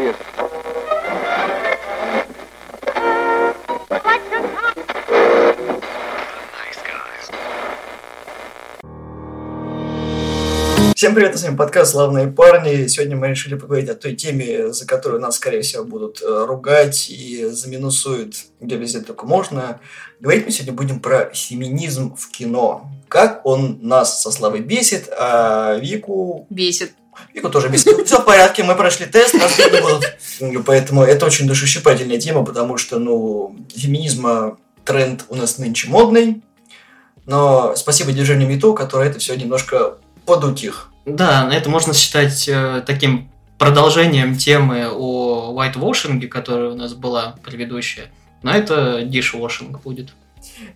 serious. Всем привет, с вами подкаст «Славные парни». Сегодня мы решили поговорить о той теме, за которую нас, скорее всего, будут э, ругать и заминусуют, где везде только можно. Говорить мы сегодня будем про феминизм в кино. Как он нас со Славой бесит, а Вику... Бесит. Вику тоже бесит. Все в порядке, мы прошли тест, нас не будут. Поэтому это очень душещипательная тема, потому что, ну, феминизма тренд у нас нынче модный. Но спасибо движению МИТУ, которое это все немножко подутих. Да, это можно считать э, таким продолжением темы о whitewashing, которая у нас была предыдущая. Но это дишвошинг будет.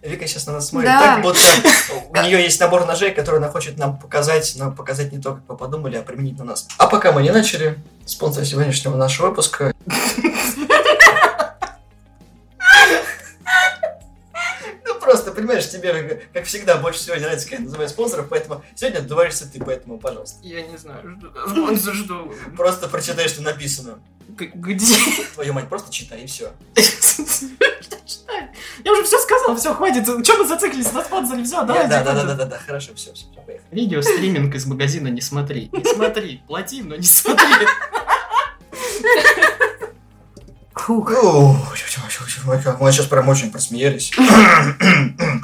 Вика сейчас на нас смотрит Да. так, будто у нее есть набор ножей, который она хочет нам показать, но показать не то, как мы подумали, а применить на нас. А пока мы не начали, спонсор сегодняшнего нашего выпуска понимаешь, тебе, как всегда, больше всего не нравится, когда я называю спонсоров, поэтому сегодня отдуваешься ты, поэтому, пожалуйста. Я не знаю, спонсор жду. Просто прочитай, что написано. Где? Твою мать, просто читай, и все. Я уже все сказал, все, хватит. Чем мы зациклились на спонсоре? Все, Да, да, да, да, да, да, хорошо, все, все, поехали. Видео стриминг из магазина не смотри. Не смотри. Плати, но не смотри. Фух. Ух, Мы сейчас прям очень просмеялись.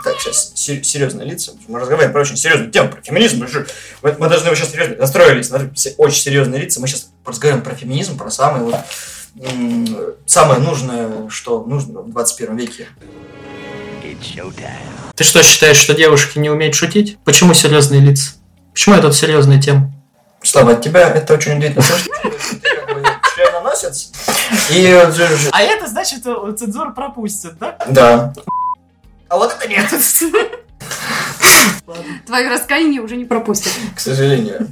Так, сейчас серьезные лица. Мы разговариваем про очень серьезную тему, про феминизм. Мы, же- мы- должны сейчас серьезно настроились на очень серьезные лица. Мы сейчас разговариваем про феминизм, про самое вот самое нужное, что нужно в 21 веке. Ты что, считаешь, что девушки не умеют шутить? Почему серьезные лица? Почему это серьезная тема? Слава, от тебя это очень удивительно членоносец. И э, А это значит, цензура пропустит, да? да. А вот это нет, Твое раскаяние уже не пропустят. к сожалению.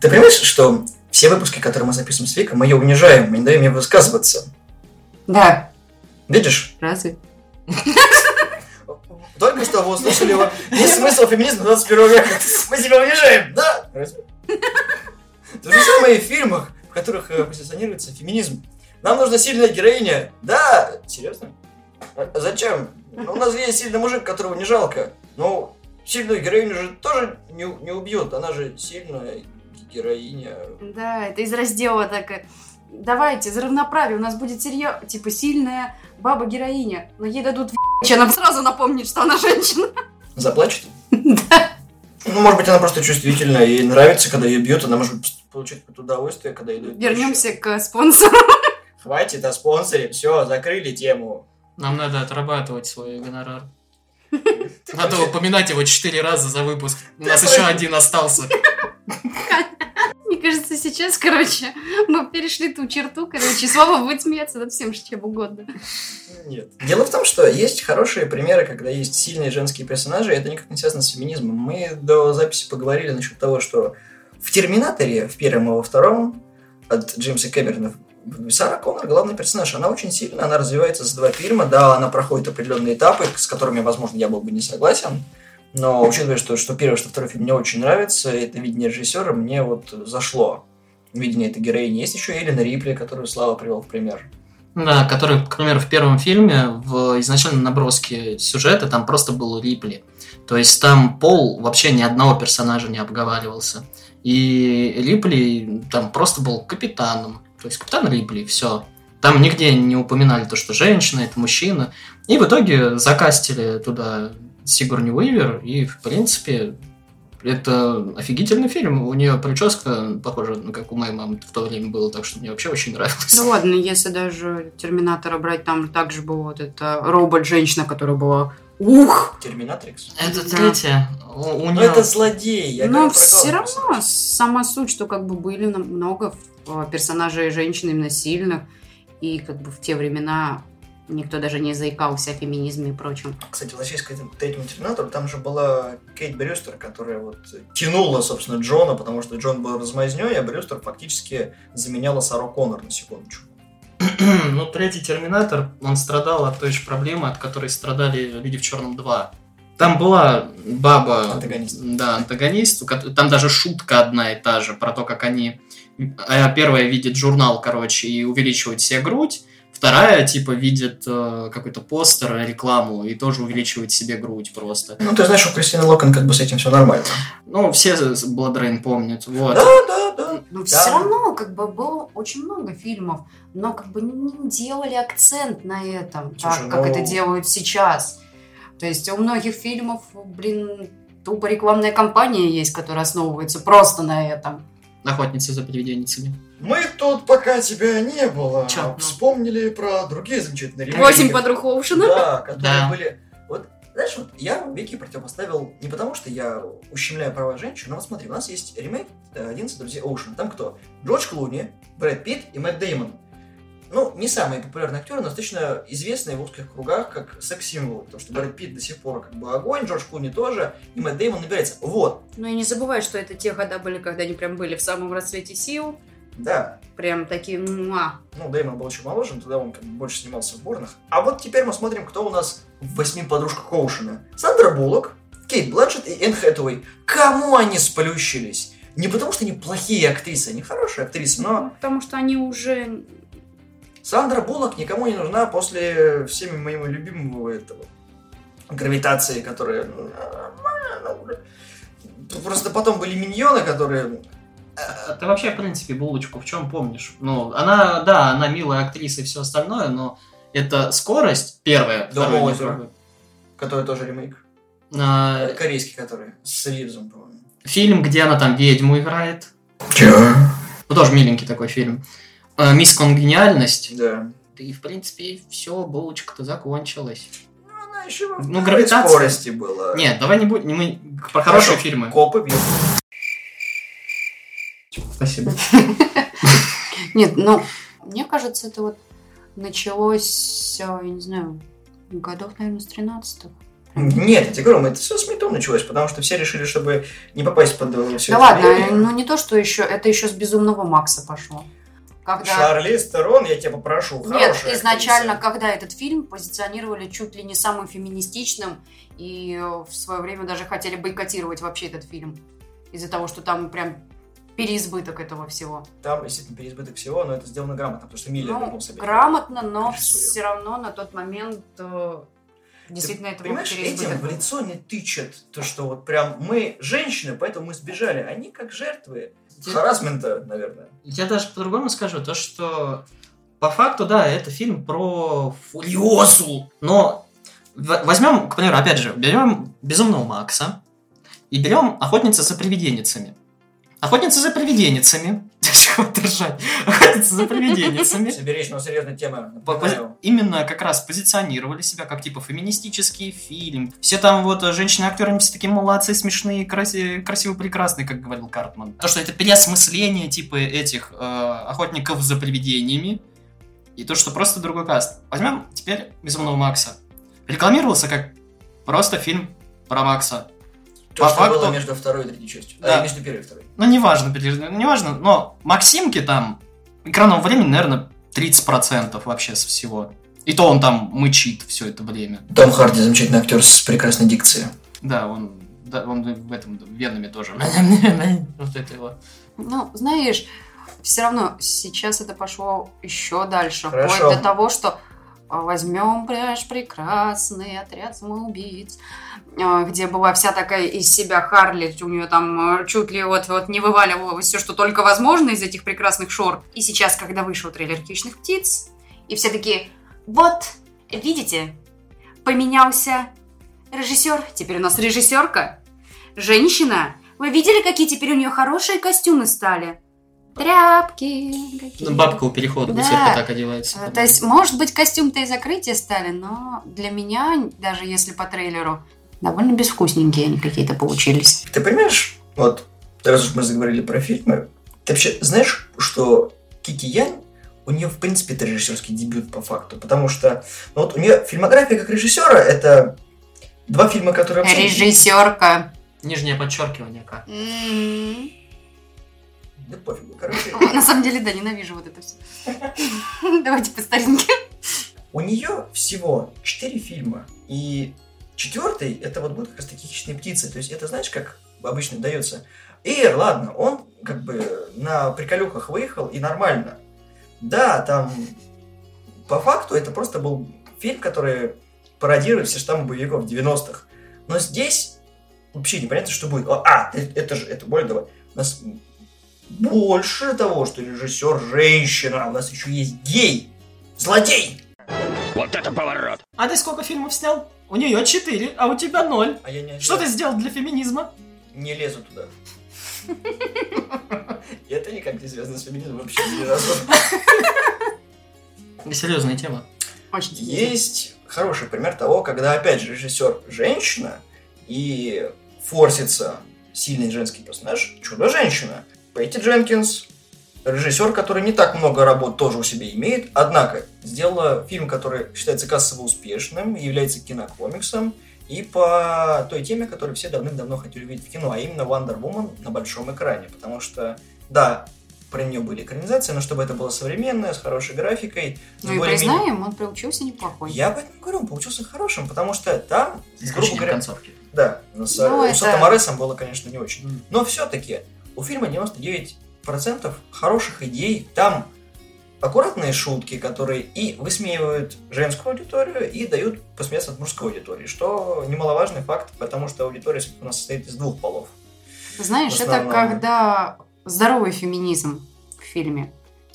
Ты понимаешь, что все выпуски, которые мы записываем с Викой, мы ее унижаем, мы не даем ей высказываться. Да. Видишь? Разве? Только что вы услышали его. Есть смысл феминизма 21 века. Мы себя унижаем, да? Разве? То же самое и в фильмах, в которых э, позиционируется феминизм. Нам нужна сильная героиня. Да, серьезно? А зачем? Ну, У нас есть сильный мужик, которого не жалко. Но сильную героиню же тоже не, не убьют. Она же сильная героиня. Да, это из раздела так. э, Давайте, за равноправие. У нас будет серьезно, типа, сильная баба-героиня. Но ей дадут в***ч, она сразу напомнит, что она женщина. Заплачет? Ну, может быть, она просто чувствительная, ей нравится, когда ее бьют, она может получать какое-то удовольствие, когда дают Вернемся к спонсору. Хватит о спонсоре, все, закрыли тему. Нам надо отрабатывать свой гонорар. Надо упоминать его четыре раза за выпуск. У нас еще один остался. Кажется, сейчас, короче, мы перешли ту черту, короче, Слава будет смеяться над всем, чем угодно. Нет. Дело в том, что есть хорошие примеры, когда есть сильные женские персонажи, и это никак не связано с феминизмом. Мы до записи поговорили насчет того, что в Терминаторе, в первом и во втором, от Джеймса Кэмерона, Сара Коннор главный персонаж. Она очень сильная, она развивается за два фильма. Да, она проходит определенные этапы, с которыми, возможно, я был бы не согласен. Но учитывая, что, что первый, что второй фильм мне очень нравится, это видение режиссера мне вот зашло. Видение этой героини. Есть еще Эллен Рипли, которую Слава привел в пример. Да, который, к примеру, в первом фильме, в изначальном наброске сюжета, там просто был Рипли. То есть там Пол вообще ни одного персонажа не обговаривался. И Рипли там просто был капитаном. То есть капитан Рипли, все. Там нигде не упоминали то, что женщина, это мужчина. И в итоге закастили туда Сигурни Уивер, и, в принципе, это офигительный фильм. У нее прическа похожа, ну, как у моей мамы в то время было, так что мне вообще очень нравилось. Ну ладно, если даже Терминатора брать, там также был вот эта робот-женщина, которая была ух! Терминатрикс. Это Да. У, у Ну, неё- это злодей. я Но все равно сама суть, что как бы были нам- много э, персонажей женщин именно сильных, и как бы в те времена никто даже не заикался о феминизме и прочем. Кстати, возвращаясь к этому третьему Терминатору, там же была Кейт Брюстер, которая вот тянула, собственно, Джона, потому что Джон был размазнёй, а Брюстер фактически заменяла Сару Коннор на секундочку. ну, третий Терминатор, он страдал от той же проблемы, от которой страдали Люди в Черном 2. Там была баба... Антагонист. Да, антагонист. Там даже шутка одна и та же про то, как они а первая видит журнал, короче, и увеличивает себе грудь, Вторая, типа, видит э, какой-то постер, рекламу и тоже увеличивает себе грудь просто. Ну, ты знаешь, у Кристины Локон как бы с этим все нормально. Ну, все Blood Rain помнят, вот. Да, да, да. Но Да. все равно, как бы, было очень много фильмов, но как бы не делали акцент на этом, Слушай, так, как ну- это делают сейчас. То есть у многих фильмов, блин, тупо рекламная кампания есть, которая основывается просто на этом. Охотница за привиденницами. Мы тут, пока тебя не было, Чё? Ну. вспомнили про другие замечательные ремейки. Восемь подруг Оушена. Да, которые Да. были... Вот, знаешь, вот я Вики противопоставил не потому, что я ущемляю права женщин, но вот смотри, у нас есть ремейк э, «11 друзей Оушена». Там кто? Джордж Клуни, Брэд Питт и Мэтт Деймон. Ну, не самые популярные актеры, но достаточно известные в узких кругах как секс-символ. Потому что Брэд Питт до сих пор как бы огонь, Джордж Клуни тоже, и Мэтт Деймон набирается. Вот, Ну и не забывай, что это те года были, когда они прям были в самом расцвете сил. да, Прям такие, муа. Ну, Дэймон был еще моложе, но тогда он как бы больше снимался в Борнах. А вот теперь мы смотрим, кто у нас в восьми подружках Оушена. Сандра Буллок, Кейт Бланшетт и Энн Хэтэуэй. Кому они сплющились? Не потому, что они плохие актрисы, они хорошие актрисы, но Ну, Потому что они уже... Сандра Буллок никому не нужна после всеми моего любимого этого гравитации, которая... ну, Просто потом были миньоны, которые... Ты вообще, в принципе, булочку в чем помнишь? Ну, она, да, она милая актриса и все остальное, но это скорость, первая, Дом озера. Который тоже ремейк. А, Корейский, который. С Ривзом, по-моему. фильм, где она там ведьму играет. Чё? Ну, тоже миленький такой фильм. А, Мисс Конгениальность. Да. Да и, в принципе, все, булочка-то закончилась. Ну, она еще в Ну, гравитация. скорости была. Нет, давай не будем, мы про Хорошо. хорошие фильмы. Копы бьют. Спасибо. Нет, ну, мне кажется, это вот началось, э, я не знаю, годов, наверное, с 13 Нет, я тебе говорю, это все с метом началось, потому что все решили, чтобы не попасть под э, всё Да ладно, ну не то, что еще, это еще с безумного Макса пошло. Когда... Шарлиз Терон, я тебя попрошу, Нет, изначально, актриса. когда этот фильм позиционировали чуть ли не самым феминистичным, и э, в свое время даже хотели бойкотировать вообще этот фильм. Из-за того, что там прям переизбыток этого всего. Там, действительно, переизбыток всего, но это сделано грамотно, потому что Миллер Ну, опять. грамотно, но Режиссуре. все равно на тот момент э, Ты действительно это был Понимаешь, этим в лицо не тычат то, что вот прям мы женщины, поэтому мы сбежали. Они как жертвы харасмента, наверное. Я даже по-другому скажу, то что по факту, да, это фильм про Фуриозу, но возьмем, к примеру, опять же, берем Безумного Макса и берем Охотница за привиденницами. Охотница за привиденницами. Хватит ржать. Охотница за привиденницами. Соберись, но серьезная тема. Именно как раз позиционировали себя как типа феминистический фильм. Все там вот э, женщины-актеры все такие молодцы, смешные, краси- красиво прекрасные, как говорил Картман. То, что это переосмысление типа этих э, охотников за привидениями. И то, что просто другой каст. Возьмем теперь Безумного Макса. Рекламировался как просто фильм про Макса. То, по что факту- было между второй и третьей частью. Да. А, между первой и второй. Ну, неважно, ну, неважно, но Максимки там экранного времени, наверное, 30% вообще со всего. И то он там мычит все это время. Том Харди замечательный актер с прекрасной дикцией. Да, он, да, он в этом венами тоже. Вот это его. Ну, знаешь, все равно сейчас это пошло еще дальше. Хорошо. Вплоть до того, что а, возьмем наш прекрасный отряд самоубийц, где была вся такая из себя Харли, у нее там а, чуть ли вот, вот не вываливалось все, что только возможно из этих прекрасных шор. И сейчас, когда вышел трейлер «Хищных птиц», и все такие, вот, видите, поменялся режиссер, теперь у нас режиссерка, женщина. Вы видели, какие теперь у нее хорошие костюмы стали? Тряпки. какие. Ну, бабка у перехода Да. так одевается. Э, То есть, может быть, костюм-то и закрытие стали, но для меня, даже если по трейлеру, довольно безвкусненькие они какие-то получились. Ты понимаешь, вот, раз уж мы заговорили про фильмы, ты вообще знаешь, что Кики Янь, у нее, в принципе, это режиссерский дебют по факту, потому что, ну, вот у нее фильмография как режиссера, это два фильма, которые вообще... Режиссерка. Нижнее подчеркивание как. М. Да пофигу, короче. На самом деле, да, ненавижу вот это все. Давайте по старинке. У нее всего четыре фильма, и четвертый, это вот будет как раз таки «Хищные птицы», то есть это знаешь, как обычно дается, Эйр, ладно, он как бы на приколюхах выехал и нормально. Да, там по факту это просто был фильм, который пародирует все штаммы боевиков 90-х. Но здесь вообще непонятно, что будет. А, это же, это более того, у нас больше того, что режиссер женщина, у нас еще есть гей, злодей. Вот это поворот! А ты сколько фильмов снял? У нее 4, а у тебя 0. А я не Что ты сделал для феминизма? Не лезу туда. Это никак не связано с феминизмом вообще ни разу. Серьезная тема. Очень Есть хороший пример того, когда опять же режиссер женщина и форсится сильный женский персонаж чудо-женщина. Пэтти Дженкинс, режиссер, который не так много работ тоже у себя имеет, однако сделала фильм, который считается кассово успешным, является кинокомиксом, и по той теме, которую все давным-давно хотели увидеть в кино, а именно Wonder Woman на большом экране. Потому что, да, про нее были экранизации, но чтобы это было современное, с хорошей графикой. с Ну и признаем, он получился неплохой. Я об этом говорю, он получился хорошим, потому что там, С грубо говоря, концовки. да, но с, Ну, у это- Сото Моресом было, конечно, не очень. Но все-таки у фильма 99% хороших идей. Там аккуратные шутки, которые и высмеивают женскую аудиторию, и дают посмеяться от мужской аудитории, что немаловажный факт, потому что аудитория у нас состоит из двух полов. Знаешь, это когда здоровый феминизм в фильме.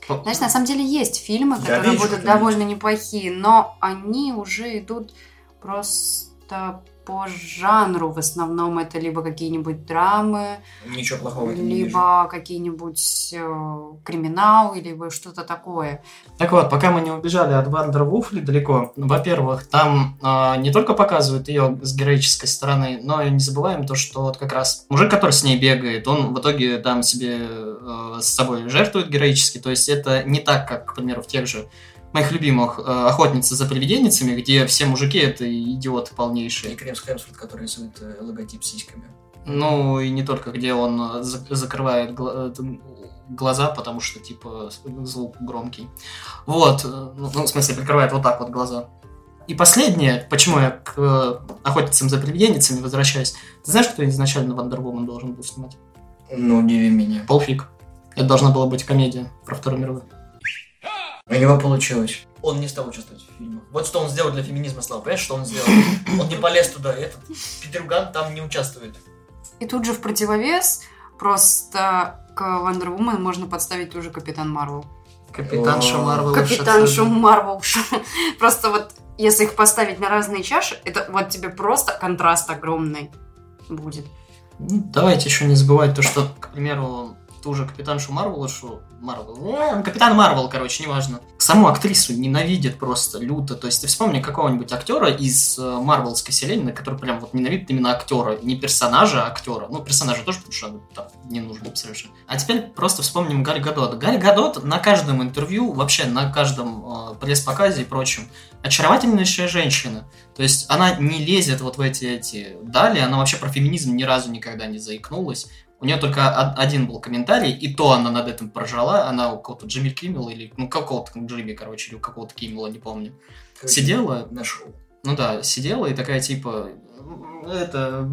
Знаешь, на самом деле есть фильмы, Я которые вижу, будут довольно неплохие, но они уже идут просто по жанру. В основном это либо какие-нибудь драмы, Ничего плохого либо какие-нибудь э, криминалы, либо что-то такое. Так вот, пока мы не убежали от Вандер Вуфли далеко, во-первых, там а, не только показывают ее с героической стороны, но и не забываем то, что вот как раз мужик, который с ней бегает, он в итоге там себе э, с собой жертвует героически, то есть это не так, как, к примеру, в тех же моих любимых э, «Охотницы за привиденницами», где все мужики это идиоты И полнейшие. Крем Хемсворт, который рисует э, логотип сиськами. Ну, и не только, где он э, за- закрывает глаза, потому что, типа, звук громкий. Вот, ну, ну, в смысле, прикрывает вот так вот глаза. И последнее, почему я к охотницам за привиденницами возвращаюсь. Ты знаешь, кто изначально Вандер Вумен должен был снимать? Ну, удиви меня. Пол Фиг. Это должна была быть комедия про Вторую мировую. У него получилось. Он не стал участвовать в фильмах. Вот что он сделал для феминизма, Слава. Понимаешь, что он сделал? Он не полез туда. Этот Петрюган там не участвует. И тут же в противовес просто к Wonder Woman можно подставить ту же Капитан Марвел. Капитанша О, Марвел. Капитаншу Марвел. Просто вот если их поставить на разные чаши, это вот тебе просто контраст огромный будет. Ну, Давайте еще не забывать то, что, к примеру, ту же капитаншу Марвел, что Марвел, э, капитан Марвел, короче, неважно. Саму актрису ненавидит просто люто. То есть ты вспомни какого-нибудь актера из э, Марвелской вселенной, который прям вот ненавидит именно актера, не персонажа, а актера. Ну, персонажа тоже, потому что там не нужно совершенно. А теперь просто вспомним Галь Гадот. Галь Гадот на каждом интервью, вообще на каждом э, пресс-показе и прочем, очаровательнейшая женщина. То есть она не лезет вот в эти, эти дали, она вообще про феминизм ни разу никогда не заикнулась. У нее только од- один был комментарий, и то она над этим поржала. Она у кого-то Джимми Киммела или ну какого-то Джимми, короче, или у какого-то Киммела, не помню. Короче, Сидела, На шоу. ну да, сидела и такая типа, «М, это,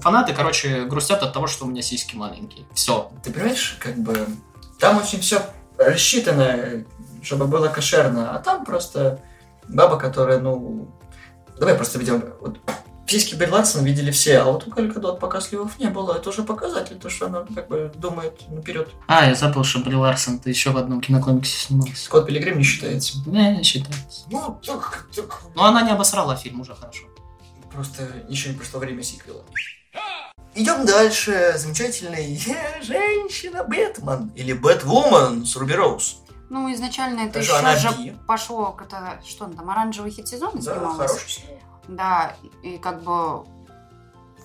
фанаты, короче, грустят от того, что у меня сиськи маленькие. Все. Ты понимаешь, как бы там очень все рассчитано, чтобы было кошерно, а там просто баба, которая, ну, давай просто видим, вот сиськи Бри Ларсон видели все, а вот у Галь Гадот пока сливов не было, это уже показатель, то, что она как бы думает наперед. А, я забыл, что Бри Ларсон, ты еще в одном кинокомиксе снимался. Скотт Пилигрим не считается. Не, считается. Ну, так, так, Но она не обосрала фильм, уже хорошо. Просто еще не прошло время сиквела. Идем дальше. Замечательный женщина Бэтмен или Бэтвумен с Руби Роуз. Ну, изначально это Даже еще же пошло, это, что он там, оранжевый хит сезона Да, снималась? хороший. Да, и как бы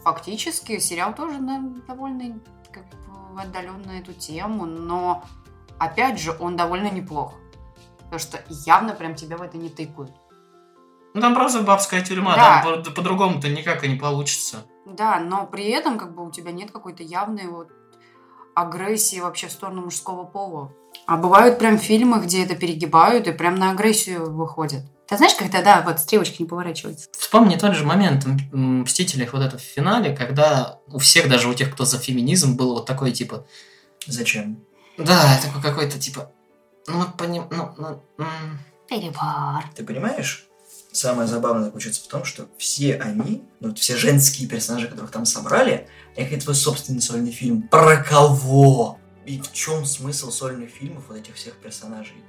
фактически сериал тоже на- довольно как бы отдален на эту тему, но опять же он довольно неплох. Потому что явно прям тебя в это не тыкают. Ну там просто бабская тюрьма, Да. там по- по-другому-то никак и не получится. Да, но при этом как бы у тебя нет какой-то явной вот агрессии вообще в сторону мужского пола. А бывают прям фильмы, где это перегибают и прям на агрессию выходят. Ты знаешь, когда, да, вот стрелочки не поворачиваются. Вспомни тот же момент в «Мстителях» вот это в финале, когда у всех, даже у тех, кто за феминизм, было вот такое, типа... Зачем? Да, такой какой-то, типа... Ну, мы поним... Ну, ну, м, Перебор. Ты понимаешь? Самое забавное заключается в том, что все они, ну, вот все женские персонажи, которых там собрали, они хотят свой собственный сольный фильм. Про кого? И в чем смысл сольных фильмов вот этих всех персонажей?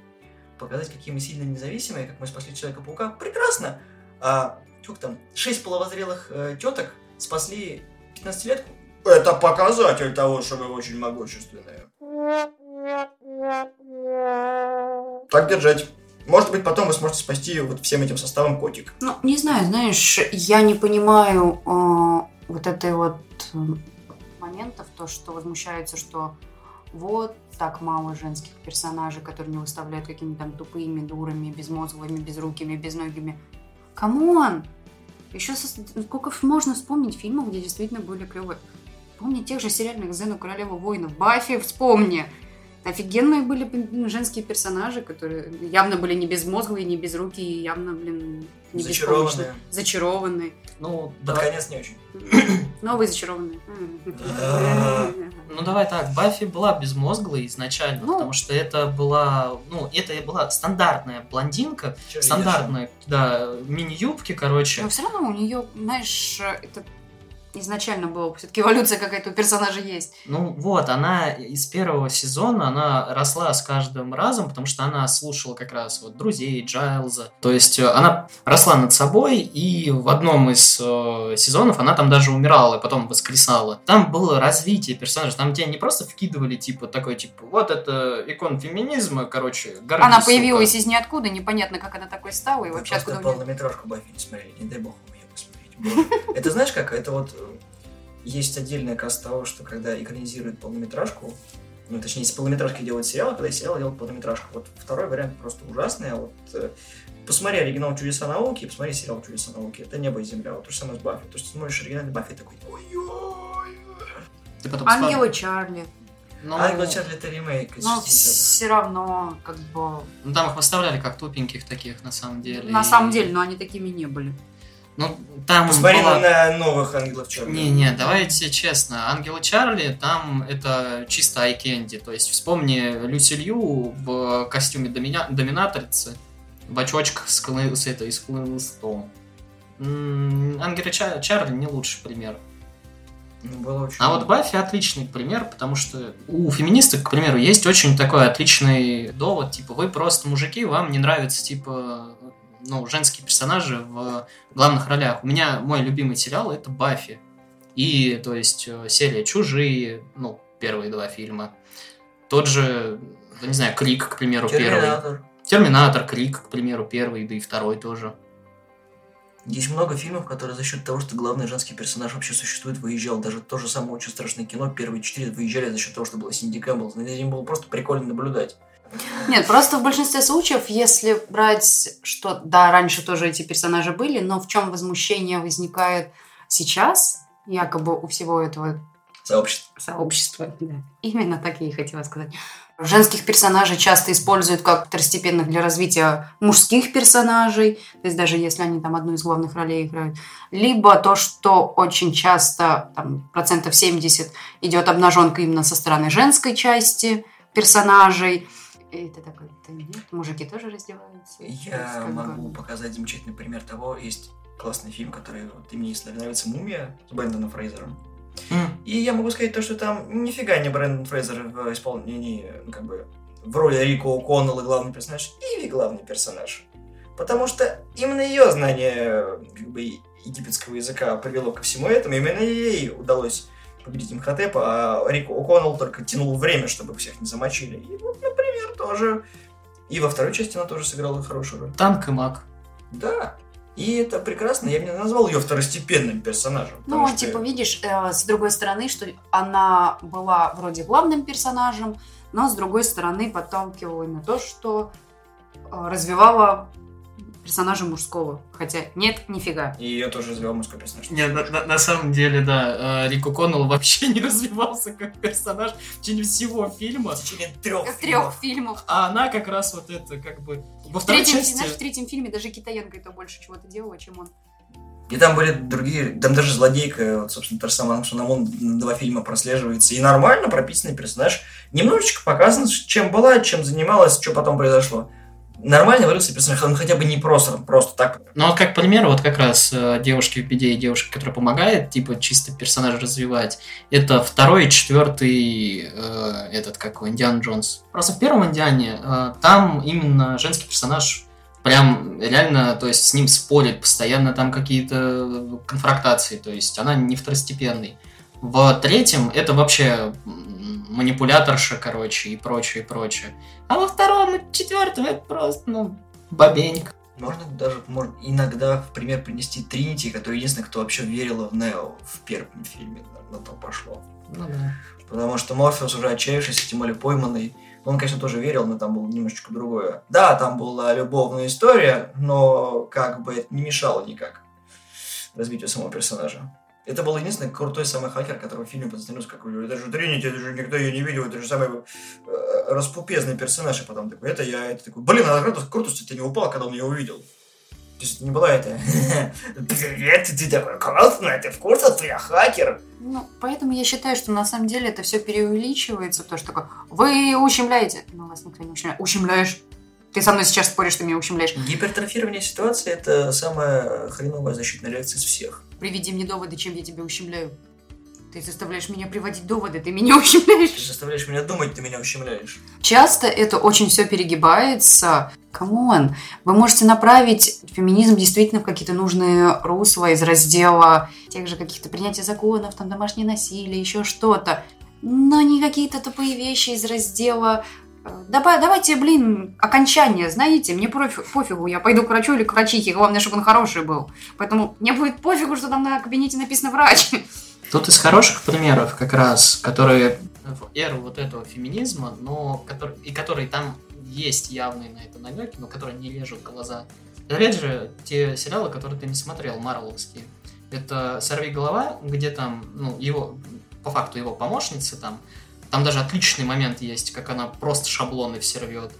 Показать, какие мы сильно независимые, как мы спасли Человека-паука, прекрасно. А сколько там? Шесть половозрелых э, теток спасли 15-летку? Это показатель того, что вы очень могущественные. Так держать. Может быть, потом вы сможете спасти вот всем этим составом котик. Ну, не знаю, знаешь, я не понимаю э, вот этой вот э, моментов, то, что возмущается, что вот так мало женских персонажей, которые не выставляют какими-то там тупыми, дурами, безмозглыми, безрукими, безногими. Come on! Еще со- сколько ф- можно вспомнить фильмов, где действительно были клевые. Помни тех же сериальных Зену Королеву воинов. Баффи, вспомни. Офигенные были м, женские персонажи, которые явно были не безмозглые, не безрукие, и явно, блин, не. Зачарованные. Зачарованные. ну, Под да- конец не очень. Новые зачарованные. Ну давай так, Баффи была безмозглой изначально, Ну. потому что это была, ну, это была стандартная блондинка, стандартная, да, мини-юбки, короче. Но все равно у нее, знаешь, это изначально было все-таки эволюция какая-то у персонажа есть. Ну вот, она из первого сезона, она росла с каждым разом, потому что она слушала как раз вот друзей Джайлза. То есть э, она росла над собой, и в одном из э, сезонов она там даже умирала, и потом воскресала. Там было развитие персонажа, там тебя не просто вкидывали, типа, такой, типа, вот это икон феминизма, короче, горди, она сука». появилась из ниоткуда, непонятно, как она такой стала, и Вы вообще откуда полнометражку Баффи не смотрели, не дай бог вы Боже. Это знаешь как? Это вот э, есть отдельная каста того, что когда экранизируют полнометражку, ну, точнее, из полнометражки делают сериал, а когда из сериала делают полнометражку. Вот второй вариант просто ужасный, а вот э, посмотри оригинал Чудеса науки и посмотри сериал Чудеса науки. Это небо и земля. Вот то же самое с Баффи. То есть ты смотришь оригинальный Баффи и такой, ой-ой. Ты потом вспомни- Чарли. Ну, Ангел Чарли это ремейк из Но 60-х. все равно, как бы... ну, там их выставляли как тупеньких таких, на самом деле. На и- самом деле, но они такими не были. Ну, там Посмотри была- на новых Ангелов Чарли. Не-не, давайте честно. Ангелы Чарли, там это чисто айкенди. То есть вспомни Люси Лью в костюме домина- доминаторицы, в очочках с, клы- с этой, с хлыстом. Ангелы Ча- Чарли не лучший пример. Ну, было очень... А вот Баффи отличный пример, потому что у феминисток, к примеру, есть очень такой отличный довод, типа, вы просто мужики, вам не нравятся, типа, ну, женские персонажи в главных ролях. У меня мой любимый сериал это Баффи. И, то есть, э, серия «Чужие», ну, первые два фильма. Тот же, ну, не знаю, Крик, к примеру, первый. Терминатор. Терминатор, Крик, к примеру, первый, да и второй тоже. Есть много фильмов, которые за счет того, что главный женский персонаж вообще существует, выезжал. Даже то же самое очень страшное кино, первые четыре выезжали за счет того, что было Синди Кэмпбелл. За этим было просто прикольно наблюдать. Нет, просто в большинстве случаев, если брать, что да, раньше тоже эти персонажи были, но в чем возмущение возникает сейчас, якобы у всего этого Сообщество. сообщества, да. Именно так я и хотела сказать. Женских персонажей часто используют как второстепенных для развития мужских персонажей, то есть даже если они там одну из главных ролей играют. Либо то, что очень часто, там, процентов 70 идет обнаженка именно со стороны женской части персонажей. И ты такой, да нет, мужики тоже раздеваются. Я бы, могу показать замечательный пример того. Есть классный фильм, который вот мне если нравится «Мумия» с Брэндоном Фрейзером. М, И я могу сказать то, что там нифига не Брэндон Фрейзер в исполнении, как бы, в роли Рико О'Коннелла главный персонаж, Иви главный персонаж. Потому что именно ее знание как бы, египетского языка привело ко всему этому, именно ей удалось победить Имхотепа, а Рико О'Коннелл только тянул время, чтобы всех не замочили. И вот, например, тоже. И во второй части она тоже сыграла хорошую роль. Танк и маг. Да. И это прекрасно. Я бы не назвал ее второстепенным персонажем. Ну, потому что- типа, видишь, э, с другой стороны, что она была вроде главным персонажем, но с другой стороны подталкивала на то, что э, развивала персонажа мужского. Хотя нет, нифига. И ее тоже развивал мужской персонаж. Не, на, на- на самом деле, да, э, Рико Коннелл вообще не развивался как персонаж в течение всего фильма, В течение трех трех фильмов. а она как раз вот это, как бы, во В второй третьем, части... знаешь, в третьем фильме даже китаянка это больше чего-то делала, чем он. И там были другие, там даже злодейка, вот, собственно, та же самая Шанамон два фильма прослеживается. И нормально прописанный персонаж. Немножечко показано, чем была, чем занималась, что потом произошло. Нормально выросся персонаж, он хотя бы не просто, просто так. Ну, вот как пример, вот как раз э, девушки в беде и девушка, которая помогает, типа, чисто персонажа развивать, это второй и четвертый э, этот, как его, Индиан Джонс. Просто в первом Индиане э, там именно женский персонаж прям реально, то есть с ним спорит, постоянно там какие-то конфронтации, то есть она не второстепенный. В третьем это вообще манипуляторша, короче, и прочее, и прочее. А во втором и четвертом это просто, ну, бабенька. Можно даже может, иногда в пример принести Тринити, который единственный, кто вообще верила в Нео в первом фильме. На, на то пошло. Ну да. Потому что Морфеус уже отчаявшийся, тем более пойманный. Он, конечно, тоже верил, но там было немножечко другое. Да, там была любовная история, но как бы это не мешало никак развитию самого персонажа. Это был единственный крутой самый хакер, которого в фильме позиционировался как это же Тринити, это же никто ее не видел, это же самый э, распупезный персонаж, и потом такой, это я, это такой, блин, а круто, крутость ты не упал, когда он ее увидел. То есть не была это, привет, ты такой классный, ты в курсе, что я хакер? Ну, поэтому я считаю, что на самом деле это все преувеличивается, то, что такое, вы ущемляете. Ну, вас никто не ущемляет. Ущемляешь. Ты со мной сейчас споришь, что меня ущемляешь. Гипертрофирование ситуации – это самая хреновая защитная реакция из всех. Приведи мне доводы, чем я тебя ущемляю. Ты заставляешь меня приводить доводы, ты меня ущемляешь. Ты заставляешь меня думать, ты меня ущемляешь. Часто это очень все перегибается. Come on, вы можете направить феминизм действительно в какие-то нужные русла из раздела тех же каких-то принятия законов, там домашнее насилие, еще что-то. Но не какие-то тупые вещи из раздела Давай, давайте, блин, окончание, знаете, мне профи- пофигу, я пойду к врачу или к врачихе, главное, чтобы он хороший был. Поэтому мне будет пофигу, что там на кабинете написано врач. Тут из хороших примеров как раз, которые в эру вот этого феминизма, но который, и которые там есть явные на это намеки, но которые не лежат в глаза. Опять же, те сериалы, которые ты не смотрел, марвеловские. Это «Сорви голова», где там, ну, его, по факту его помощницы там, там даже отличный момент есть, как она просто шаблоны все рвет.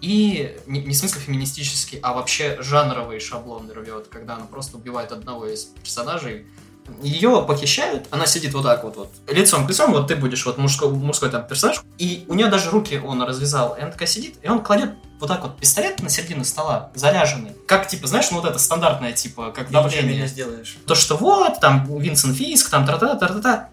И не, не в смысле феминистический, а вообще жанровые шаблоны рвет, когда она просто убивает одного из персонажей, ее похищают, она сидит вот так вот, вот лицом к лицу, вот ты будешь вот мужской, мужской там персонаж, и у нее даже руки он развязал, и она такая сидит, и он кладет вот так вот пистолет на середину стола, заряженный. Как, типа, знаешь, ну вот это стандартное, типа, как Ничего давление. меня сделаешь. То, что вот, там, Винсент Фиск, там, тра-та, тра-та-та.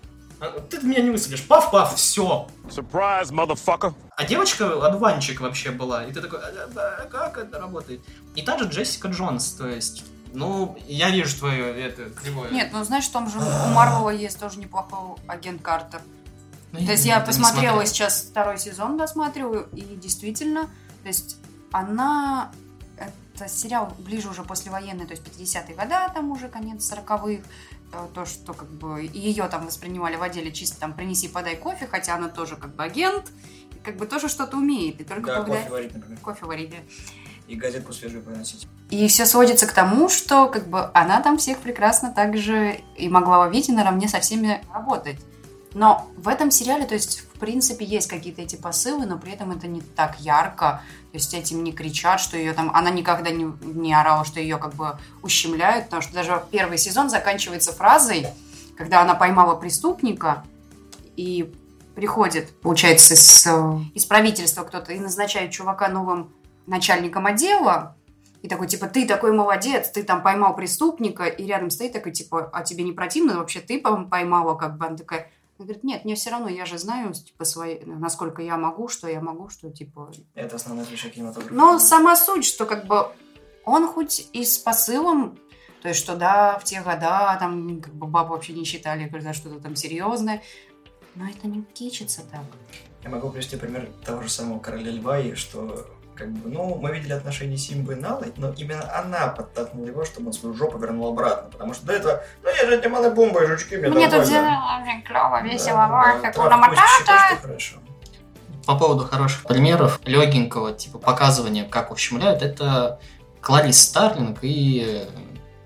Ты меня не высадишь, паф-паф, все. Surprise, motherfucker. А девочка одуванчик вообще была, и ты такой, «А, да, как это работает? И та же Джессика Джонс, то есть, ну, я вижу твое это кривое. Нет, ну знаешь, в том же у Марвела есть тоже неплохой агент Картер. Ну, То есть я посмотрела смотрел. сейчас второй сезон, досматриваю, и действительно, то есть она, это сериал ближе уже послевоенный, то есть 50-е года, там уже конец 40-х, э, то, что как бы ее там воспринимали в отделе чисто там принеси, подай кофе, хотя она тоже как бы агент, как бы тоже что-то умеет, и только Да, благодаря... кофе варить, например. Кофе варить, да. И газетку свежую приносить. И все сводится к тому, что как бы она там всех прекрасно также и могла ловить и наравне со всеми работать. Но в этом сериале, то есть, в принципе, есть какие-то эти посылы, но при этом это не так ярко. То есть этим не кричат, что ее там... Она никогда не, не орала, что ее как бы ущемляют, потому что даже первый сезон заканчивается фразой, когда она поймала преступника и приходит, получается, из, из правительства кто-то и назначает чувака новым начальником отдела, и такой, типа, ты такой молодец, ты там поймал преступника, и рядом стоит такой, типа, а тебе не противно? Вообще ты по- поймала, как бы, она такая, она говорит, нет, мне все равно, я же знаю, типа, свои, насколько я могу, что я могу, что, типа... Это основная фишка кинематографа. Но сама суть, что, как бы, он хоть и с посылом, то есть, что да, в те года там, как бы, бабу вообще не считали за что-то там серьезное, но это не кичится так. Я могу привести пример того же самого короля льва, и что как бы, ну, мы видели отношения Симбы и Налы, но именно она подтолкнула его, чтобы он свою жопу вернул обратно. Потому что до этого, ну я же не малая бомба, и жучки мне Мне тут нормально». очень клево, весело, Да, да, как что хорошо. По поводу хороших примеров, легенького, типа, показывания, как ущемляют, это Кларис Старлинг и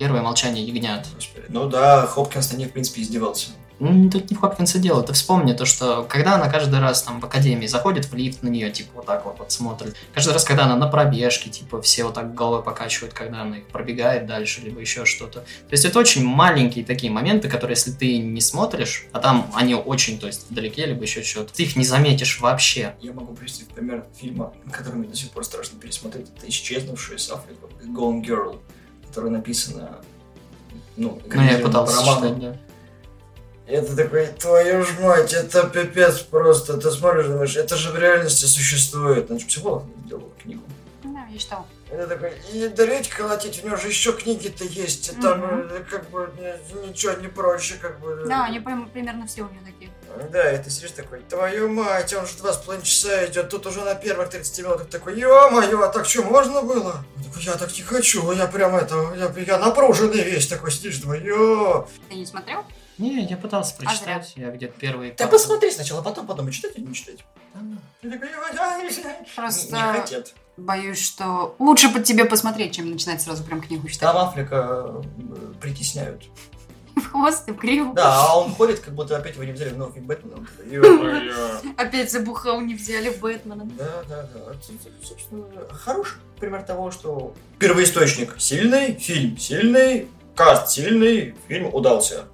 Первое молчание ягнят. Ну да, Хопкинс на них, в принципе, издевался. Ну, Тут не в Хопкинсе дело. Ты вспомни то, что когда она каждый раз там в академии заходит в лифт на нее, типа, вот так вот, вот смотрит. Каждый раз, когда она на пробежке, типа, все вот так головой покачивают, когда она их пробегает дальше, либо еще что-то. То есть это очень маленькие такие моменты, которые, если ты не смотришь, а там они очень, то есть, вдалеке, либо еще что-то, ты их не заметишь вообще. Я могу привести пример фильма, который мне до сих пор страшно пересмотреть. Это «Исчезнувшая с Африкой», «Gone Girl», которая написана, ну, Ну, я пытался роману. читать, да. Это такой, твою ж мать, это пипец просто. Ты смотришь, думаешь, это же в реальности существует. Же психолог делал книгу. Да, я читала. Это такой, и дарить колотить, у него же еще книги-то есть, и там э, как бы ничего не проще, как бы. Да, они прям примерно все у нее такие. Да, ты сидишь такой, твою мать, он же два с половиной часа идет, тут уже на первых 30 минутах такой, ё-моё, а так что, можно было? Он такой, я так не хочу, я прям это, я, я напруженный весь такой, сидишь, думаю, ё. Ты не смотрел? Не, я пытался зря. прочитать, я где-то первый... Да посмотри сначала, а потом подумай, читать или не читать. Ты Просто- Не хотят. Боюсь, что лучше под тебе посмотреть, чем начинать сразу прям книгу читать. Там Африка э, притесняют. В хвост и в гриву. Да, а он ходит, как будто опять его не взяли в новый Бэтмена. «Ё-моё». Опять забухал, не взяли Бэтмена. Да, да, да. Собственно, хороший пример того, что первоисточник сильный, фильм сильный, каст сильный, фильм удался.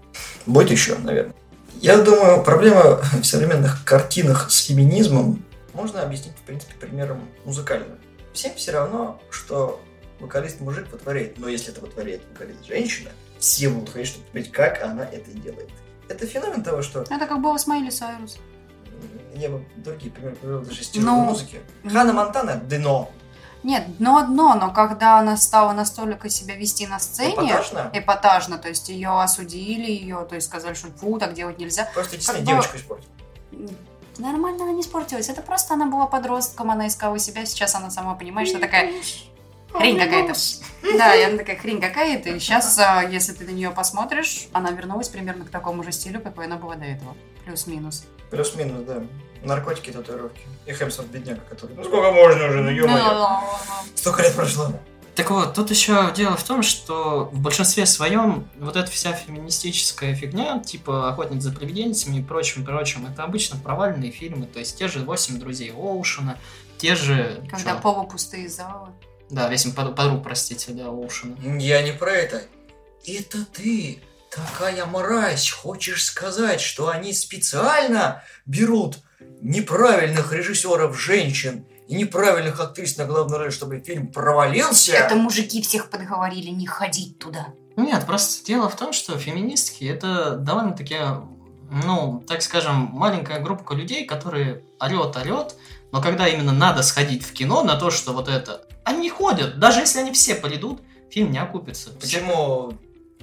Будет еще, наверное. Я думаю, проблема в современных картинах с феминизмом можно объяснить, в принципе, примером музыкальным. Всем все равно, что вокалист-мужик вытворяет, но если это вытворяет вокалист-женщина, все будут хотеть, чтобы посмотреть, как она это делает. Это феномен того, что Это как было с Майли Сайрус. я бы другие примеры привел даже из Ну, музыки. Хана Монтана дно. Нет, но одно, но когда она стала настолько себя вести на сцене, Эпатажно. эпатажно, то есть ее осудили, ее, то есть сказали, что фу, так делать нельзя. Просто действительно как бы- девочку испортил. Нормально она не испортилась. Это просто она была подростком, она искала себя. Сейчас она сама понимает, что такая хрень какая-то. Да, и она такая хрень какая-то. И сейчас, если ты на нее посмотришь, она вернулась примерно к такому же стилю, какой она была до этого. Плюс-минус. Плюс-минус, да. Наркотики, татуировки. И Хемсворт бедняга, который... Ну сколько можно уже, ну ё-моё. Столько лет прошло. Так вот, тут еще дело в том, что в большинстве своем вот эта вся феминистическая фигня, типа «Охотник за привидениями» и прочим-прочим, это обычно провальные фильмы, то есть те же «Восемь друзей Оушена», те же... Когда чё? полупустые залы. Да, «Восемь под- подруг», простите, да, Оушена. Я не про это. Это ты, такая мразь, хочешь сказать, что они специально берут неправильных режиссеров женщин и неправильных актрис на главную роль, чтобы фильм провалился? Это мужики всех подговорили не ходить туда. Нет, просто дело в том, что феминистки это довольно-таки, ну, так скажем, маленькая группа людей, которые орет-орет, но когда именно надо сходить в кино на то, что вот это, они не ходят. Даже если они все придут, фильм не окупится. Почему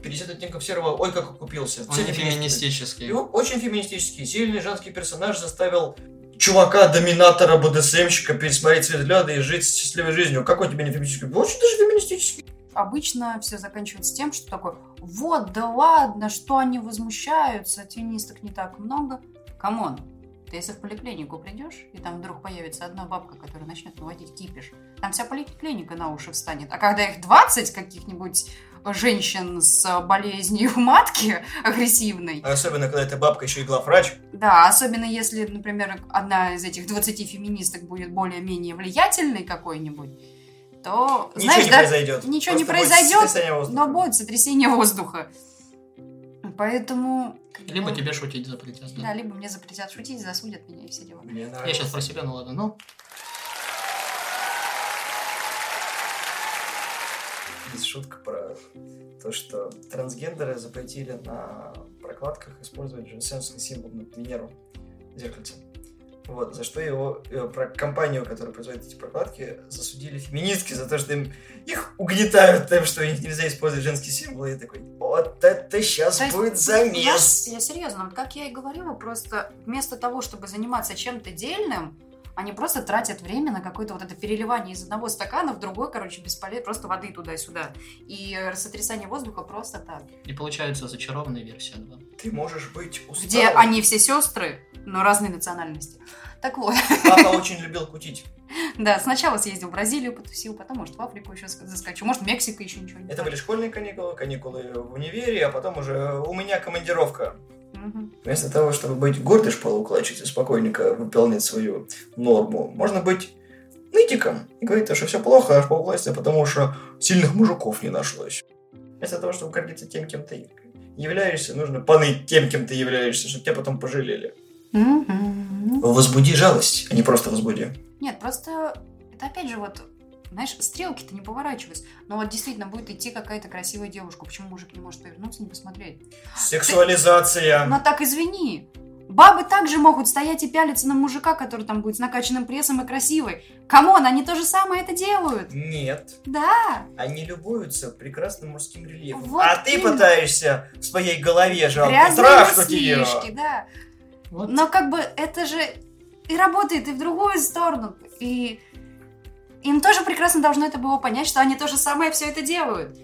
50 оттенков серого, ой, как окупился. Он Все феминистический. Он очень феминистический. Сильный женский персонаж заставил чувака-доминатора, БДСМщика пересмотреть свои взгляды и жить счастливой жизнью. Какой тебе не феминистический? Очень даже феминистический. Обычно все заканчивается тем, что такое, вот, да ладно, что они возмущаются, феминисток не так много. Come on, ты если в поликлинику придешь, и там вдруг появится одна бабка, которая начнет наводить кипиш, там вся поликлиника на уши встанет. А когда их 20 каких-нибудь женщин с болезнью матки агрессивной, А Особенно, когда эта бабка еще и главврач. да, особенно если, например, одна из этих 20 феминисток будет более-менее влиятельной какой-нибудь, то, Ничего знаешь, не да, произойдет. ничего не Просто будет произойдет, сотрясение воздуха. но будет сотрясение воздуха. Поэтому... Либо ну, тебе шутить запретят. да. Да, либо мне запретят шутить, засудят меня и все дела. Мне Я нравится. сейчас про себя, ну ладно, ну. Есть шутка про то, что трансгендеры запретили на прокладках использовать женский символ на Венеру зеркальце. Вот, за что его, э, про компанию, которая производит эти прокладки, засудили феминистки за то, что им их угнетают тем, что у них нельзя использовать женский символ. И я такой, вот это сейчас То будет замес. Я серьезно, вот как я и говорила, просто вместо того, чтобы заниматься чем-то дельным, они просто тратят время на какое-то вот это переливание из одного стакана в другой, короче, бесполезно, просто воды туда-сюда. И сотрясание воздуха просто так. И получается зачарованная версия 2. Ты можешь быть усталым. Где они все сестры, но разной национальности. Так вот, Папа очень любил кутить. Да, сначала съездил в Бразилию, потусил, потом, может, в Африку еще ск- заскочу, может, в Мексику еще ничего не Это были школьные каникулы, каникулы в универе, а потом уже у меня командировка. Вместо того, чтобы быть гордой шпалоукладчицей и спокойненько выполнять свою норму, можно быть нытиком и говорить, что все плохо, а шпалоукладчица, потому что сильных мужиков не нашлось. Вместо того, чтобы гордиться тем, кем ты являешься, нужно поныть тем, кем ты являешься, чтобы тебя потом пожалели. Мгм. Возбуди жалость, а не просто возбуди. Нет, просто это опять же вот, знаешь, стрелки-то не поворачиваются. Но вот действительно будет идти какая-то красивая девушка. Почему мужик не может повернуться и не посмотреть? Сексуализация. Но так извини. Бабы также могут стоять и пялиться на мужика, который там будет с накачанным прессом и красивый. Come on, они то же самое это делают. Нет, Да. они любуются прекрасным мужским рельефом. Вот а ты именно. пытаешься в своей голове жалко трахнуть ее. да. Вот. Но как бы это же и работает и в другую сторону. И им тоже прекрасно должно это было понять, что они то же самое все это делают.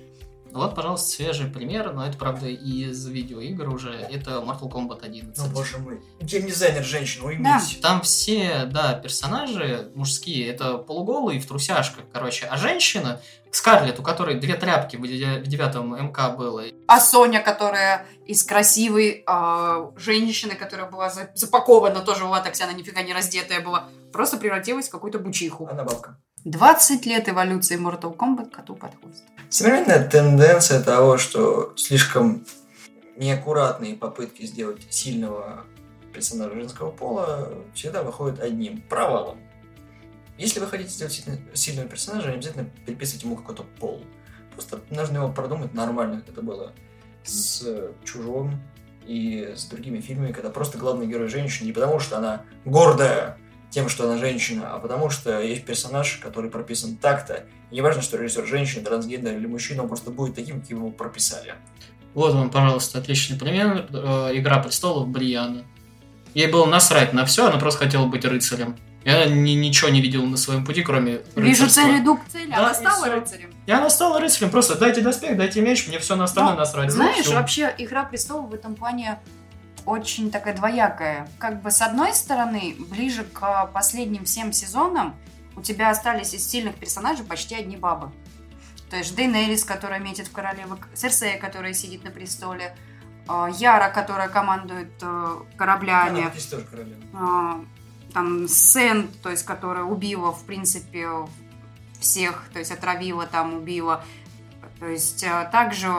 Вот, пожалуйста, свежий пример, но это, правда, из видеоигр уже. Это Mortal Kombat 11. Ну, боже мой. Геймдизайнер женщина, уймись. Там все, да, персонажи мужские, это полуголые в трусяшках, короче. А женщина, Скарлетт, у которой две тряпки в де- в девятом МК было, А Соня, которая из красивой а, женщины, которая была за- запакована тоже в латексе, она нифига не раздетая была, просто превратилась в какую-то бучиху. Она бабка. 20 лет эволюции Mortal Kombat коту под хвост. Современная тенденция того, что слишком неаккуратные попытки сделать сильного персонажа женского пола всегда выходят одним провалом. Если вы хотите сделать сильно- сильного персонажа, не обязательно приписывать ему какой-то пол. Просто нужно его продумать нормально, как это было с Чужом и с другими фильмами, когда просто главный герой женщина не потому, что она гордая тем, что она женщина, а потому что есть персонаж, который прописан так-то. И не важно, что режиссер женщина, трансгендер или мужчина, он просто будет таким, каким его прописали. Вот вам, пожалуйста, отличный пример. Э, Игра престолов Бриана. Ей было насрать на все, она просто хотела быть рыцарем. Я ни- ничего не видел на своем пути, кроме Вижу цель, иду к цели. Да, Она стала рыцарем. И она стала рыцарем, просто дайте доспех, дайте меч, мне все на остальное Ну, насрать. Ну, Знаешь, всё. вообще «Игра престолов» в этом плане очень такая двоякая. Как бы с одной стороны, ближе к последним всем сезонам у тебя остались из сильных персонажей почти одни бабы. То есть Дейнерис, которая метит в королевы, Серсея, которая сидит на престоле, а, Яра, которая командует э, кораблями, Она а, там Сен, то есть которая убила, в принципе, всех, то есть отравила там, убила. То есть а, также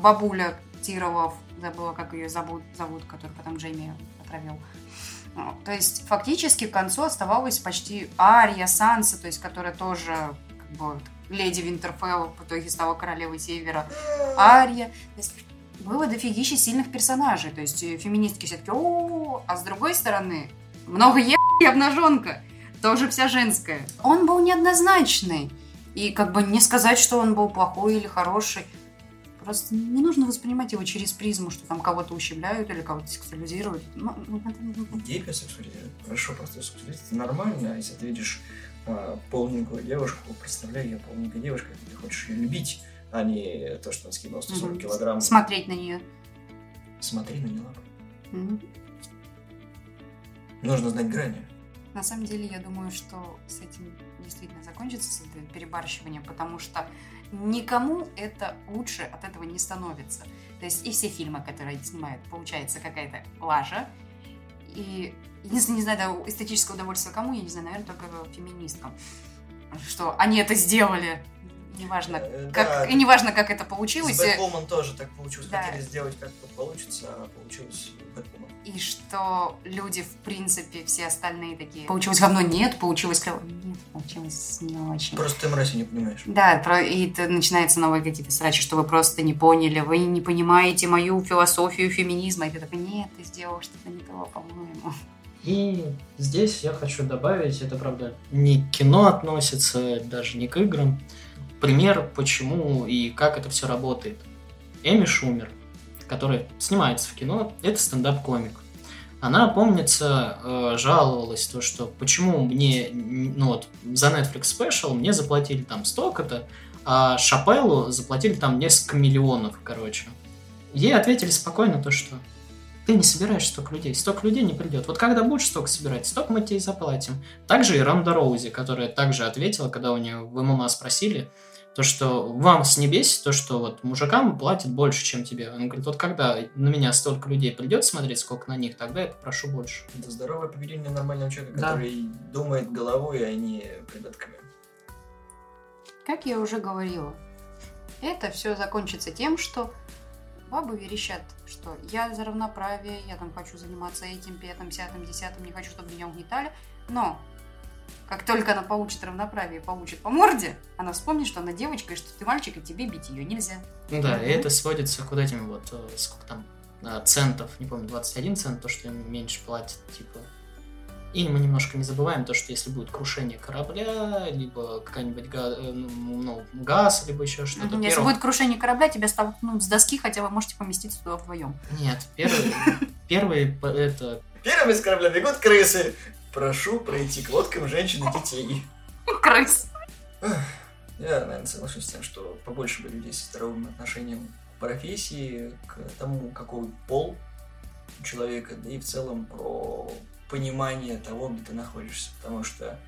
бабуля Тирова, забыла, как ее зовут, зовут который потом Джейми отравил. А, То есть фактически к концу оставалась почти Ария, Санса, то есть которая тоже как бы леди Винтерфелл в итоге стала королевой Севера. Ария. То есть было дофигища сильных персонажей. То есть феминистки все таки а с другой стороны, много е и обнаженка. Тоже вся женская. Он был неоднозначный. И как бы не сказать, что он был плохой или хороший. Просто не нужно воспринимать его через призму, что там кого-то ущемляют или кого-то сексуализируют. Ну, это- ну, сексуализируют. Хорошо, просто сексуализировать это нормально. А если ты видишь а, полненькую девушку, представляй ее полненькой девушкой, ты хочешь ее любить, а не то, что она скинула 140 Мгм. килограмм. Смотреть на нее. Смотри на нее. Нужно знать грани. На самом деле, я думаю, что с этим действительно закончится, с этим перебарщиванием, потому что никому это лучше от этого не становится. То есть и все фильмы, которые они снимают, получается какая-то лажа. И единственное, не знаю, да, эстетическое удовольствие кому, я не знаю, наверное, только феминисткам. Что они это сделали. Неважно, Э, как, да. и неважно, как это С получилось. Бэтвумен тоже так получилось. Да. Хотели сделать как-то получится, а получилось. И что люди, в принципе, все остальные такие. Получилось говно? Нет. Получилось клево? Нет. Получилось не очень. Просто ты мразь и не понимаешь. Да, про- и это начинаются новые какие-то срачи, что вы просто не поняли, вы не понимаете мою философию феминизма. И ты такой, нет, ты сделал что-то не то, по-моему. И здесь я хочу добавить, это правда не к кино относится, даже не к играм. Пример, почему и как это все работает. Эми Шумер, которая снимается в кино, это стендап-комик. Она, помнится, э, жаловалась, то, что почему мне, ну вот, за Netflix Special мне заплатили там столько-то, а Шапеллу заплатили там несколько миллионов, короче. Ей ответили спокойно то, что ты не собираешь столько людей, столько людей не придет. Вот когда будешь столько собирать, столько мы тебе и заплатим. Также и Ронда Роузи, которая также ответила, когда у нее в ММА спросили, то, что вам с небес, то, что вот мужикам платят больше, чем тебе. Он говорит, вот когда на меня столько людей придет смотреть, сколько на них, тогда я попрошу больше. Это здоровое поведение нормального человека, Да. который думает головой, а не придатками. Как я уже говорила, это все закончится тем, что бабы верещат, что я за равноправие, я там хочу заниматься этим, пятым, пятым, десятым, не хочу, чтобы меня угнетали. Но как только она получит равноправие, получит по морде, она вспомнит, что она девочка, и что ты мальчик, и тебе бить ее нельзя. Ну да, и это сводится к вот этим вот, э, сколько там, э, центов, не помню, 21 цент, то, что им меньше платят, типа. И мы немножко не забываем то, что если будет крушение корабля, либо какая-нибудь га- э, ну, ну, газ, либо еще что-то. Если первым- будет крушение корабля, тебя столкнут с доски, хотя вы можете поместиться туда вдвоем. Нет, первый, первый это Первыми с корабля бегут крысы. Прошу пройти к лодкам женщин и детей. Крыс. Я, наверное, соглашусь с тем, что побольше бы людей со здоровым отношением к профессии, к тому, какой пол у человека, да и в целом про понимание того, где ты находишься. Потому что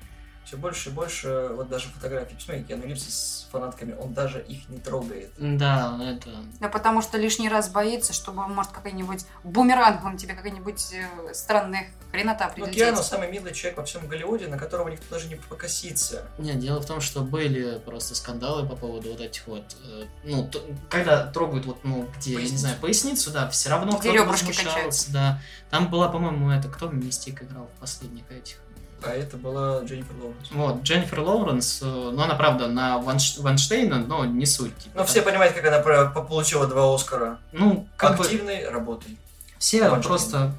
все больше и больше, вот даже фотографии, посмотри, Киану Ривз с фанатками, он даже их не трогает. Да, это... Да потому что лишний раз боится, чтобы, может, какой-нибудь бумерангом тебе какая-нибудь э, странная хренота Но прилететь. Киану самый милый человек во всем Голливуде, на которого никто даже не покосится. Нет, дело в том, что были просто скандалы по поводу вот этих вот... э, ну, т- когда трогают вот, ну, где, я не Поясницу. знаю, поясницу, да, все равно кто-то возмущался, качаются. да. Там была, по-моему, это, кто Мистик играл в последних этих? А это была Дженнифер Лоуренс. Вот, Дженнифер Лоуренс, ну, она, правда, на Ванш- Ванштейна, но не суть. Типа, Но все понимают, как она получила два Оскара. Ну, как бы... Активной работой. Все Вайнштейн. просто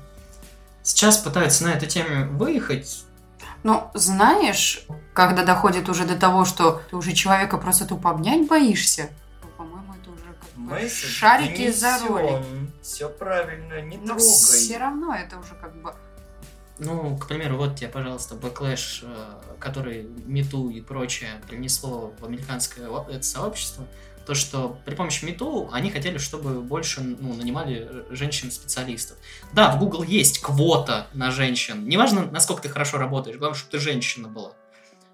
сейчас пытаются на этой теме выехать. Ну, знаешь, когда доходит уже до того, что ты уже человека просто тупо обнять боишься, то, по-моему, это уже как бы Мы шарики за ролики. Все правильно, не Но трогай. все равно это уже как бы... Ну, к примеру, вот тебе, пожалуйста, backlash, э, который Мету и прочее принесло в американское это сообщество. То, что при помощи Мету они хотели, чтобы больше ну, нанимали э, женщин-специалистов. Да, в Google есть квота на женщин. Неважно, насколько ты хорошо работаешь, главное, чтобы ты женщина была.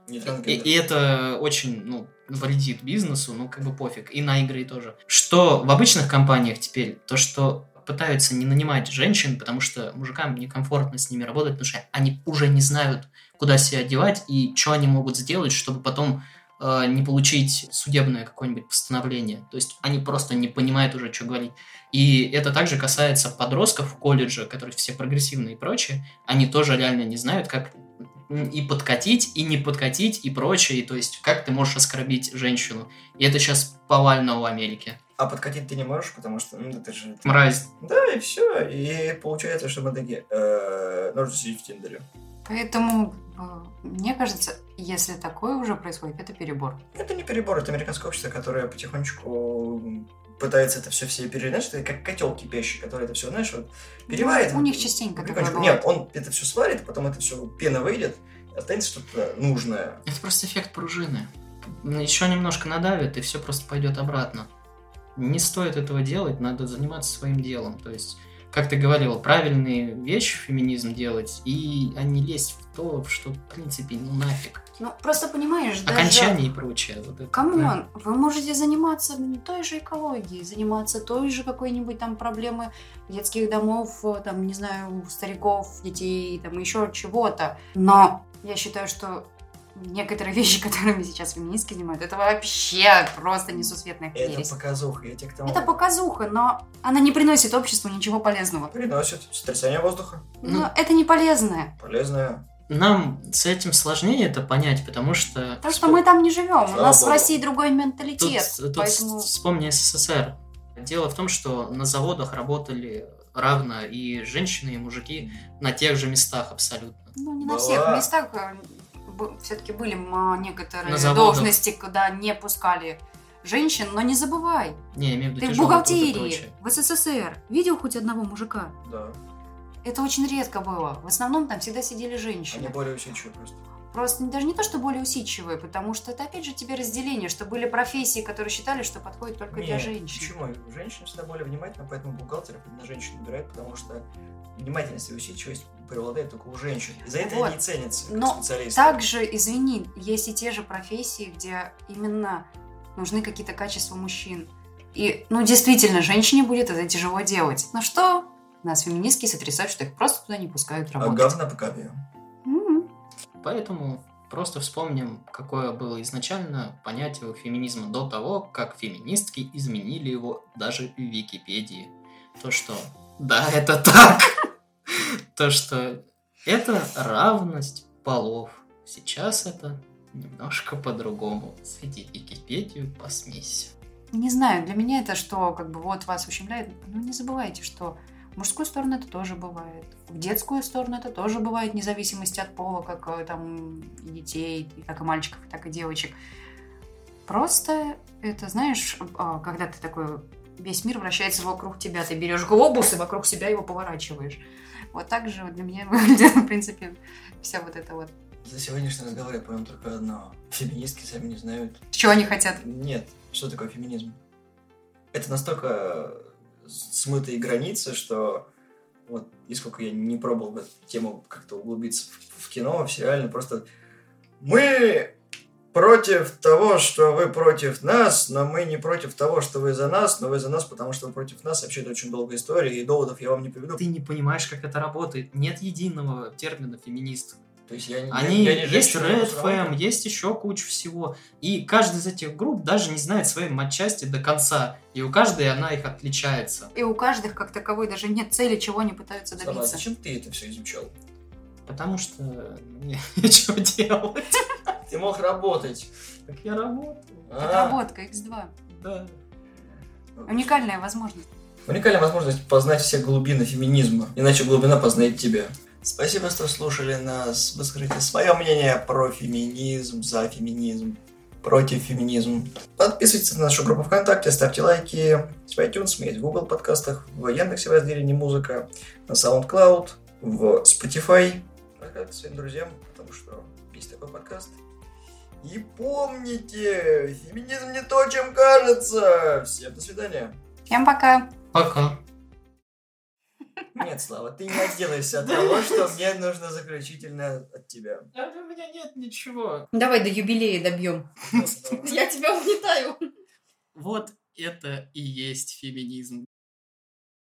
И, и это очень, ну, вредит бизнесу, ну, как бы пофиг. И на игры тоже. Что в обычных компаниях теперь, то, что пытаются не нанимать женщин, потому что мужикам некомфортно с ними работать, потому что они уже не знают, куда себя одевать и что они могут сделать, чтобы потом э, не получить судебное какое-нибудь постановление. То есть они просто не понимают уже, что говорить. И это также касается подростков в колледже, которые все прогрессивные и прочее. Они тоже реально не знают, как и подкатить, и не подкатить, и прочее. И то есть, как ты можешь оскорбить женщину. И это сейчас повально в Америке. А подкатить ты не можешь, потому что, ну, это же... Мразь. Да, и все. И получается, что мы такие, э, нужно сидеть в Тиндере. Поэтому, э, мне кажется, если такое уже происходит, это перебор. Это не перебор, это американское общество, которое потихонечку пытается это все все перенять, это как котел кипящий, который это все, знаешь, вот переварит. Ну, У них частенько такое потихонечку. бывает. Нет, он это все сварит, потом это все пена выйдет, останется что-то нужное. Это просто эффект пружины. Еще немножко надавит, и все просто пойдет обратно. Не стоит этого делать, надо заниматься своим делом. То есть, как ты говорила, правильные вещи феминизм делать, и а не лезть в то, что, в принципе, ну нафиг. Ну, просто понимаешь, даже... Окончание и прочее. Вот это, да. Come on, вы можете заниматься той же экологией, заниматься той же какой-нибудь там проблемы детских домов, там, не знаю, стариков, детей, там, еще чего-то. Но я считаю, что некоторые вещи, которыми сейчас феминистки занимают, это вообще просто несусветная Это ересь. показуха, я тебе к тому... Это показуха, но она не приносит обществу ничего полезного. Приносит сотрясание воздуха. Ну, Но это не полезное. Полезное. Нам с этим сложнее это понять, потому что... Потому что мы там не живем. У Слава нас в богу. России другой менталитет. тут поэтому... вспомни СССР. Дело в том, что на заводах работали равно и женщины, и мужики на тех же местах абсолютно. Ну, не на Была. всех местах. Все-таки были м, некоторые должности, куда не пускали женщин, но не забывай. Не, я имею в виду Ты в бухгалтерии, в СССР видел хоть одного мужика? Да. Это очень редко было. В основном там всегда сидели Они женщины. более усидчивые просто. просто даже не то, что более усидчивые, потому что это опять же тебе разделение, что были профессии, которые считали, что подходят только для Нет, женщин. Почему? Женщина всегда более внимательна, поэтому бухгалтеров именно женщин набирают, потому что внимательность и усидчивость преобладает только у женщин. И за это Вот. они ценятся как Но специалисты. Также, извини, есть и те же профессии, где именно нужны какие-то качества мужчин. И, ну, действительно, женщине будет это тяжело делать. Но что? Нас феминистки сотрясают, что их просто туда не пускают А работать. говна по копию. М. Поэтому просто вспомним, какое было изначально понятие у феминизма до того, как феминистки изменили его даже в Википедии. То, что да, это так. То, что это равность полов. Сейчас это немножко по-другому. Зайди в Википедию, посмейся. Не знаю, для меня это что, как бы вот вас ущемляет. Ну, не забывайте, что в мужскую сторону это тоже бывает. В детскую сторону это тоже бывает, вне зависимости от пола, как э, там и детей, как и мальчиков, так и девочек. Просто это, знаешь, а, когда ты такой, весь мир вращается вокруг тебя, ты берешь глобус и вокруг себя его поворачиваешь. Вот так же для меня выглядит, в принципе, вся вот эта вот... За сегодняшний разговор я понял только одно. Феминистки сами не знают. Чего они хотят? Нет, что такое феминизм? Это настолько смытые границы, что вот, и сколько я не пробовал в эту тему как-то углубиться в, в кино, в сериале, просто мы против того, что вы против нас, но мы не против того, что вы за нас, но вы за нас, потому что вы против нас. Вообще, это очень долгая история, и доводов я вам не приведу. Ты не понимаешь, как это работает. Нет единого термина феминист. То есть я, не- Они я не есть я Red. Fam, есть еще куча всего. И каждый из этих групп даже не знает своей матчасти до конца. И у каждой она их отличается. И у каждых, как таковой, даже нет цели, чего они пытаются добиться. зачем ты это все изучал? Потому что мне нечего делать. Ты мог работать. Как я работаю. А, Отработка X2. Да. Уникальная возможность. Уникальная возможность познать все глубины феминизма, иначе глубина познает тебя. Спасибо, что слушали нас. Выскажите свое мнение про феминизм, за феминизм, против феминизм. Подписывайтесь на нашу группу ВКонтакте, ставьте лайки. В iTunes, мы есть в Google подкастах, в Яндексе в разделе «Не музыка», на SoundCloud, в Spotify. Рассказывайте своим друзьям, потому что есть такой подкаст. И помните, феминизм не то, чем кажется. Всем до свидания. Всем пока! Пока. Нет, Слава, ты не отделаешься от того, что мне нужно заключительное от тебя. А у меня нет ничего. Давай до юбилея добьем. Я тебя угнетаю. Вот это и есть феминизм.